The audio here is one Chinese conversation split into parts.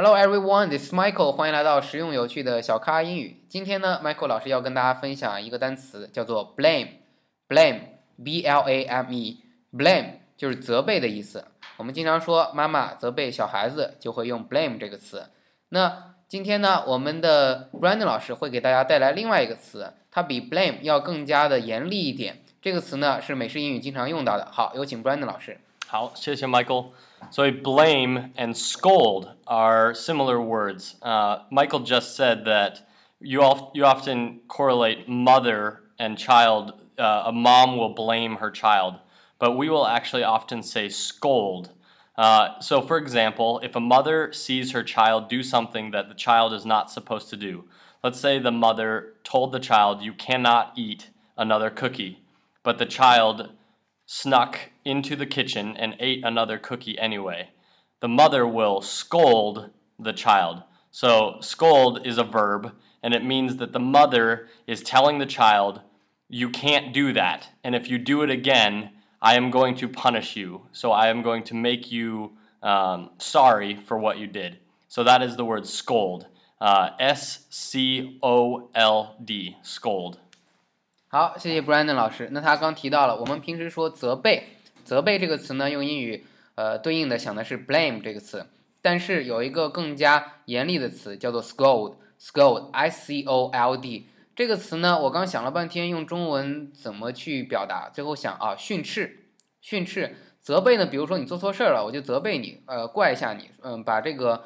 Hello everyone, this is Michael. 欢迎来到实用有趣的小咖英语。今天呢，Michael 老师要跟大家分享一个单词，叫做 blame。blame，b-l-a-m-e。blame 就是责备的意思。我们经常说妈妈责备小孩子，就会用 blame 这个词。那今天呢，我们的 Brandon 老师会给大家带来另外一个词，它比 blame 要更加的严厉一点。这个词呢是美式英语经常用到的。好，有请 Brandon 老师。好，谢谢 Michael。So blame and scold are similar words. Uh, Michael just said that you of, you often correlate mother and child. Uh, a mom will blame her child, but we will actually often say scold. Uh, so, for example, if a mother sees her child do something that the child is not supposed to do, let's say the mother told the child, You cannot eat another cookie, but the child snuck into the kitchen and ate another cookie anyway. The mother will scold the child. So, scold is a verb, and it means that the mother is telling the child, You can't do that, and if you do it again, I am going to punish you. So, I am going to make you um, sorry for what you did. So, that is the word scold. Uh, S C O L D, scold. 好，谢谢 Brandon 老师。那他刚提到了，我们平时说责备，责备这个词呢，用英语呃对应的想的是 blame 这个词，但是有一个更加严厉的词叫做 scold，scold，s c o l d 这个词呢，我刚想了半天，用中文怎么去表达？最后想啊，训斥，训斥，责备呢？比如说你做错事儿了，我就责备你，呃，怪一下你，嗯，把这个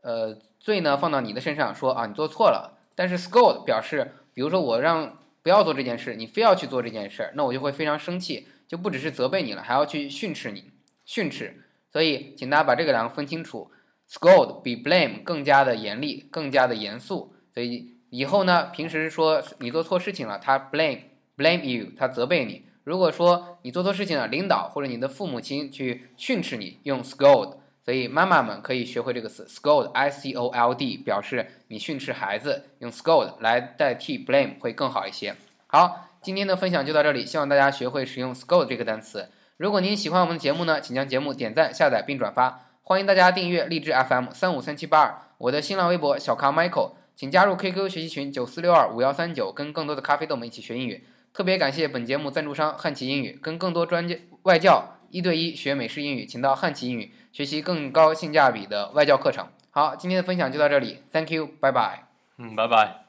呃罪呢放到你的身上，说啊你做错了。但是 scold 表示，比如说我让不要做这件事，你非要去做这件事，那我就会非常生气，就不只是责备你了，还要去训斥你，训斥。所以，请大家把这个两个分清楚，scold 比 blame 更加的严厉，更加的严肃。所以以后呢，平时说你做错事情了，他 blame blame you，他责备你；如果说你做错事情了，领导或者你的父母亲去训斥你，用 scold。所以妈妈们可以学会这个词 scold，i c o l d，表示你训斥孩子，用 scold 来代替 blame 会更好一些。好，今天的分享就到这里，希望大家学会使用 scold 这个单词。如果您喜欢我们的节目呢，请将节目点赞、下载并转发。欢迎大家订阅荔枝 FM 三五三七八二，我的新浪微博小咖 Michael，请加入 QQ 学习群九四六二五幺三九，跟更多的咖啡豆们一起学英语。特别感谢本节目赞助商汉奇英语，跟更多专家外教。一对一学美式英语，请到汉奇英语学习更高性价比的外教课程。好，今天的分享就到这里，Thank you，拜拜。嗯，拜拜。